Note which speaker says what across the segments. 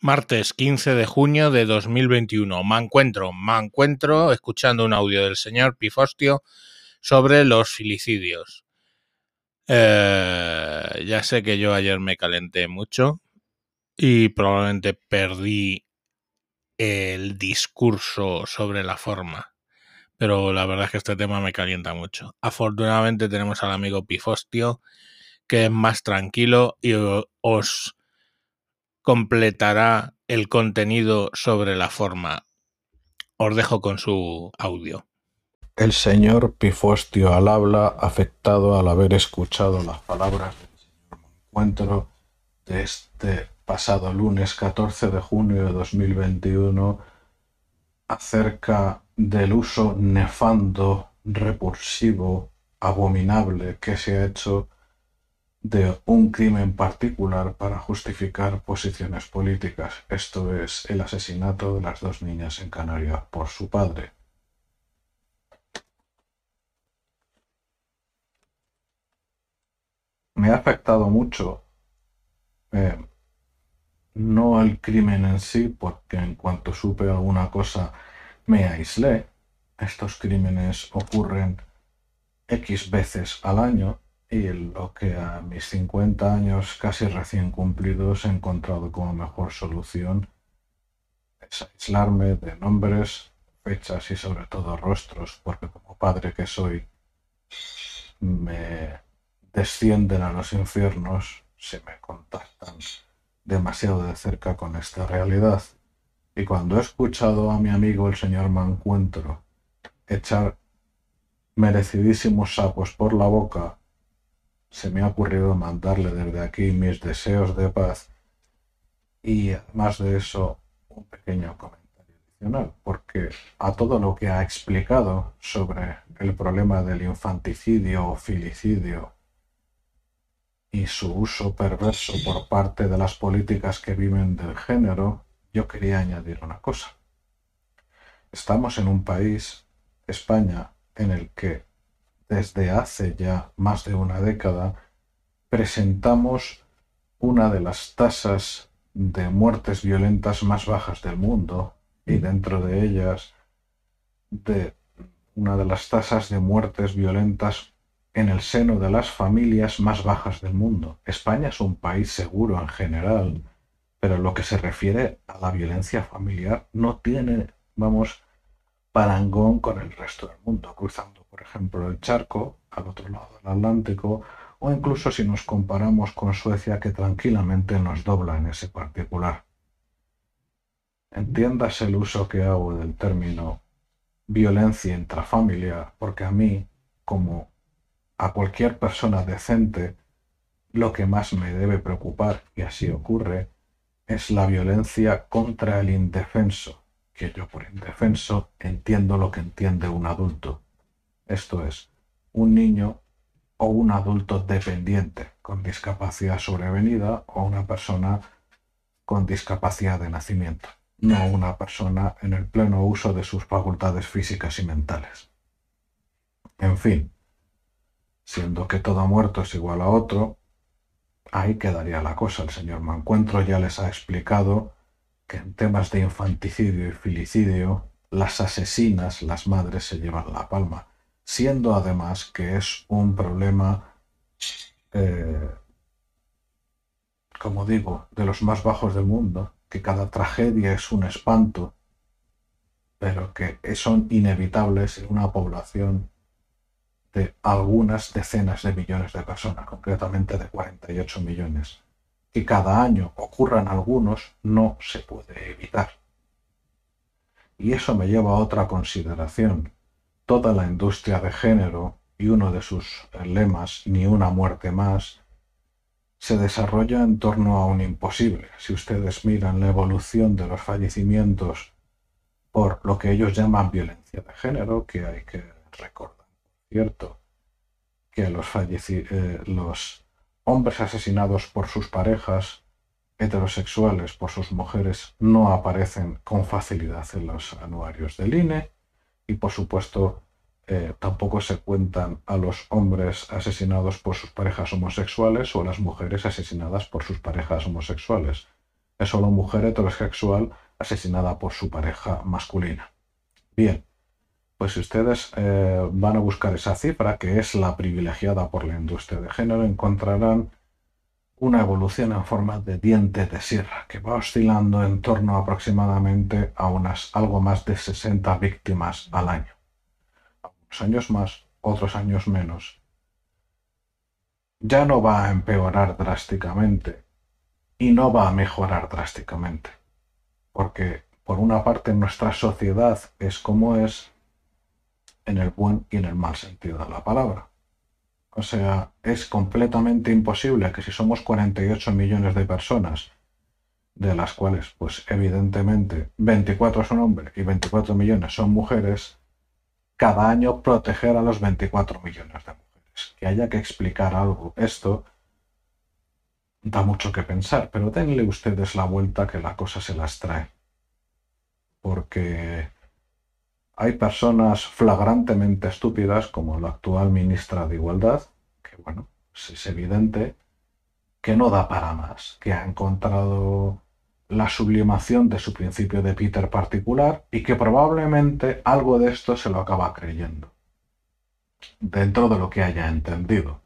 Speaker 1: Martes 15 de junio de 2021. Me encuentro, me encuentro escuchando un audio del señor Pifostio sobre los filicidios. Eh, ya sé que yo ayer me calenté mucho y probablemente perdí el discurso sobre la forma. Pero la verdad es que este tema me calienta mucho. Afortunadamente tenemos al amigo Pifostio, que es más tranquilo y os completará el contenido sobre la forma. Os dejo con su audio.
Speaker 2: El señor Pifostio al habla, afectado al haber escuchado las palabras del señor Encuentro de este pasado lunes 14 de junio de 2021 acerca del uso nefando, repulsivo, abominable que se ha hecho de un crimen particular para justificar posiciones políticas. Esto es el asesinato de las dos niñas en Canarias por su padre. Me ha afectado mucho, eh, no el crimen en sí, porque en cuanto supe alguna cosa me aislé. Estos crímenes ocurren X veces al año y lo que a mis 50 años casi recién cumplidos he encontrado como mejor solución es aislarme de nombres, fechas y sobre todo rostros, porque como padre que soy me descienden a los infiernos si me contactan demasiado de cerca con esta realidad. Y cuando he escuchado a mi amigo el señor Mancuentro echar merecidísimos sapos por la boca se me ha ocurrido mandarle desde aquí mis deseos de paz y además de eso un pequeño comentario adicional, porque a todo lo que ha explicado sobre el problema del infanticidio o filicidio y su uso perverso por parte de las políticas que viven del género, yo quería añadir una cosa. Estamos en un país, España, en el que desde hace ya más de una década, presentamos una de las tasas de muertes violentas más bajas del mundo y dentro de ellas de una de las tasas de muertes violentas en el seno de las familias más bajas del mundo. España es un país seguro en general, pero lo que se refiere a la violencia familiar no tiene, vamos, parangón con el resto del mundo, cruzando por ejemplo, el charco al otro lado del Atlántico, o incluso si nos comparamos con Suecia, que tranquilamente nos dobla en ese particular. Entiendas el uso que hago del término violencia intrafamiliar, porque a mí, como a cualquier persona decente, lo que más me debe preocupar, y así ocurre, es la violencia contra el indefenso, que yo por indefenso entiendo lo que entiende un adulto esto es, un niño o un adulto dependiente con discapacidad sobrevenida o una persona con discapacidad de nacimiento, no una persona en el pleno uso de sus facultades físicas y mentales. En fin, siendo que todo muerto es igual a otro, ahí quedaría la cosa. El señor Mancuentro ya les ha explicado que en temas de infanticidio y filicidio, las asesinas, las madres, se llevan la palma siendo además que es un problema, eh, como digo, de los más bajos del mundo, que cada tragedia es un espanto, pero que son inevitables en una población de algunas decenas de millones de personas, concretamente de 48 millones. Que cada año ocurran algunos no se puede evitar. Y eso me lleva a otra consideración, toda la industria de género y uno de sus lemas, ni una muerte más, se desarrolla en torno a un imposible. Si ustedes miran la evolución de los fallecimientos por lo que ellos llaman violencia de género, que hay que recordar, ¿cierto? Que los, eh, los hombres asesinados por sus parejas heterosexuales, por sus mujeres, no aparecen con facilidad en los anuarios del INE y por supuesto eh, tampoco se cuentan a los hombres asesinados por sus parejas homosexuales o a las mujeres asesinadas por sus parejas homosexuales. es solo mujer heterosexual asesinada por su pareja masculina. Bien, pues si ustedes eh, van a buscar esa cifra, que es la privilegiada por la industria de género, encontrarán una evolución en forma de diente de sierra, que va oscilando en torno aproximadamente a unas algo más de 60 víctimas al año. Unos años más, otros años menos. Ya no va a empeorar drásticamente y no va a mejorar drásticamente, porque por una parte nuestra sociedad es como es en el buen y en el mal sentido de la palabra o sea, es completamente imposible que si somos 48 millones de personas, de las cuales, pues evidentemente, 24 son hombres y 24 millones son mujeres, cada año proteger a los 24 millones de mujeres. Que haya que explicar algo. Esto da mucho que pensar, pero denle ustedes la vuelta que la cosa se las trae. Porque hay personas flagrantemente estúpidas, como la actual ministra de Igualdad, que bueno, es evidente que no da para más, que ha encontrado la sublimación de su principio de Peter particular y que probablemente algo de esto se lo acaba creyendo, dentro de lo que haya entendido,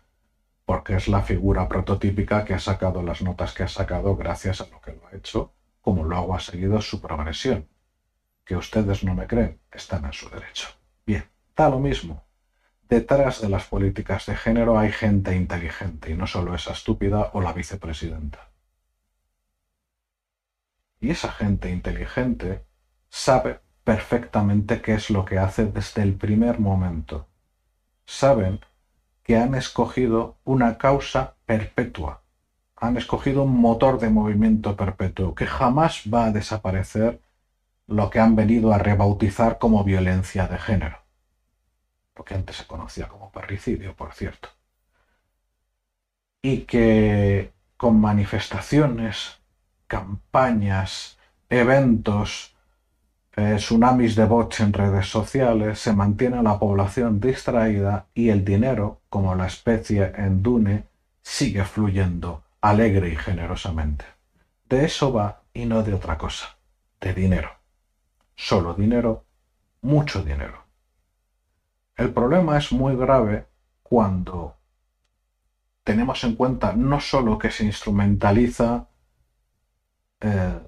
Speaker 2: porque es la figura prototípica que ha sacado las notas que ha sacado gracias a lo que lo ha hecho, como luego ha seguido su progresión que ustedes no me creen, están en su derecho. Bien, da lo mismo. Detrás de las políticas de género hay gente inteligente y no solo esa estúpida o la vicepresidenta. Y esa gente inteligente sabe perfectamente qué es lo que hace desde el primer momento. Saben que han escogido una causa perpetua. Han escogido un motor de movimiento perpetuo que jamás va a desaparecer lo que han venido a rebautizar como violencia de género, lo que antes se conocía como parricidio, por cierto, y que con manifestaciones, campañas, eventos, eh, tsunamis de bots en redes sociales, se mantiene la población distraída y el dinero, como la especie en Dune, sigue fluyendo alegre y generosamente. De eso va y no de otra cosa, de dinero solo dinero, mucho dinero. El problema es muy grave cuando tenemos en cuenta no solo que se instrumentaliza eh,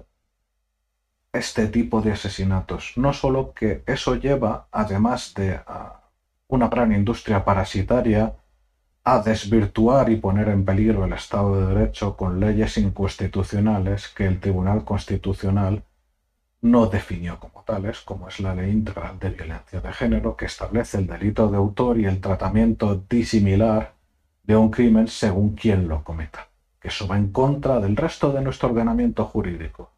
Speaker 2: este tipo de asesinatos, no solo que eso lleva, además de una gran industria parasitaria, a desvirtuar y poner en peligro el Estado de Derecho con leyes inconstitucionales que el Tribunal Constitucional no definió como tales, como es la Ley Integral de Violencia de Género, que establece el delito de autor y el tratamiento disimilar de un crimen según quien lo cometa, que eso va en contra del resto de nuestro ordenamiento jurídico.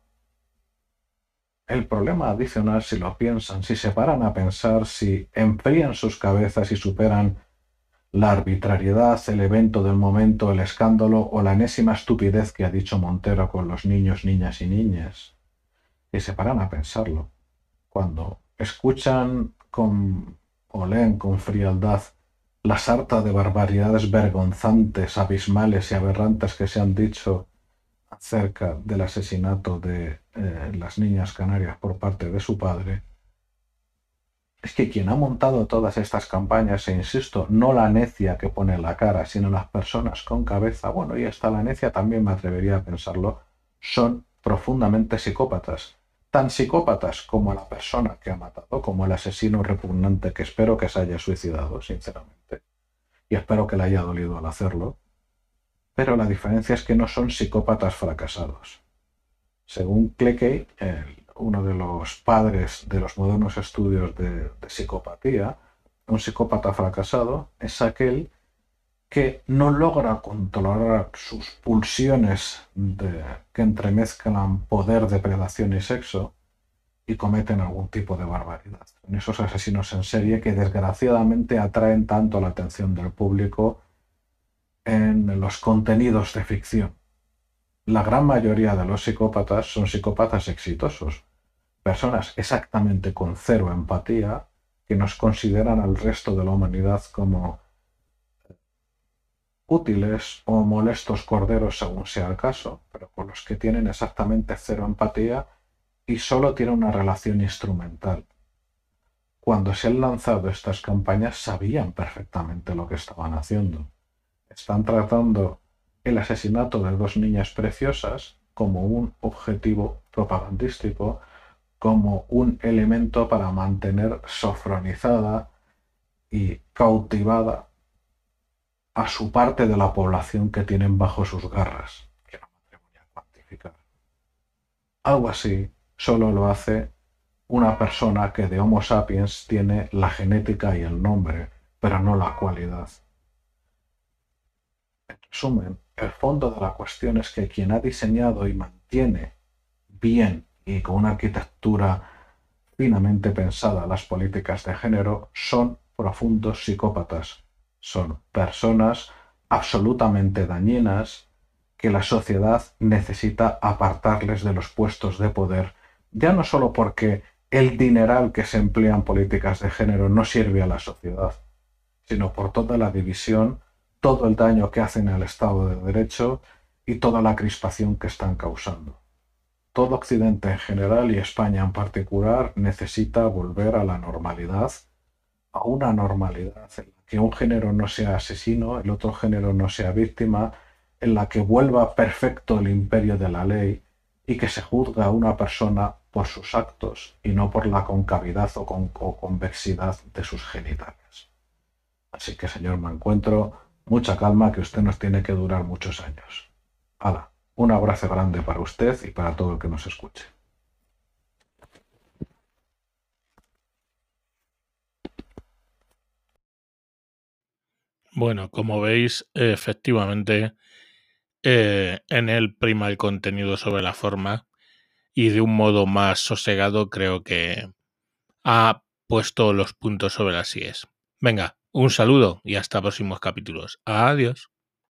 Speaker 2: El problema adicional, si lo piensan, si se paran a pensar, si enfrían sus cabezas y superan la arbitrariedad, el evento del momento, el escándalo o la enésima estupidez que ha dicho Montero con los niños, niñas y niñas, y se paran a pensarlo. Cuando escuchan con, o leen con frialdad la sarta de barbaridades vergonzantes, abismales y aberrantes que se han dicho acerca del asesinato de eh, las niñas canarias por parte de su padre, es que quien ha montado todas estas campañas, e insisto, no la necia que pone la cara, sino las personas con cabeza, bueno, y hasta la necia también me atrevería a pensarlo, son profundamente psicópatas tan psicópatas como la persona que ha matado, como el asesino repugnante que espero que se haya suicidado, sinceramente. Y espero que le haya dolido al hacerlo. Pero la diferencia es que no son psicópatas fracasados. Según Cleckey, uno de los padres de los modernos estudios de, psicopatía, un psicópata fracasado es aquel que no logra controlar sus pulsiones que entremezclan poder, depredación y sexo y cometen algún tipo de barbaridad. En esos asesinos en serie que desgraciadamente atraen tanto la atención del público en los contenidos de ficción. La gran mayoría de los psicópatas son psicópatas exitosos, personas exactamente con cero empatía que nos consideran al resto de la humanidad como útiles o molestos corderos según sea el caso, pero con los que tienen exactamente cero empatía y solo tienen una relación instrumental. Cuando se han lanzado estas campañas sabían perfectamente lo que estaban haciendo. Están tratando el asesinato de dos niñas preciosas como un objetivo propagandístico, como un elemento para mantener sofronizada y cautivada a su parte de la población que tienen bajo sus garras, que no me atrevo a cuantificar. Algo así solo lo hace una persona que de Homo sapiens tiene la genética y el nombre, pero no la cualidad. En resumen, el fondo de la cuestión es que quien ha diseñado y mantiene bien y con una arquitectura finamente pensada las políticas de género son profundos psicópatas son personas absolutamente dañinas que la sociedad necesita apartarles de los puestos de poder, ya no solo porque el dineral que se emplea en políticas de género no sirve a la sociedad, sino por toda la división, todo el daño que hacen al Estado de Derecho y toda la crispación que están causando. Todo Occidente en general y España en particular necesita volver a la normalidad, a una normalidad que un género no sea asesino, el otro género no sea víctima, en la que vuelva perfecto el imperio de la ley y que se juzga a una persona por sus actos y no por la concavidad o, convexidad de sus genitales. Así que, señor me encuentro mucha calma que usted nos tiene que durar muchos años. Hala, un abrazo grande para usted y para todo el que nos escuche.
Speaker 1: Bueno, como veis, efectivamente, eh, en él prima el contenido sobre la forma y de un modo más sosegado creo que ha puesto los puntos sobre las IES. Venga, un saludo y hasta próximos capítulos. Adiós.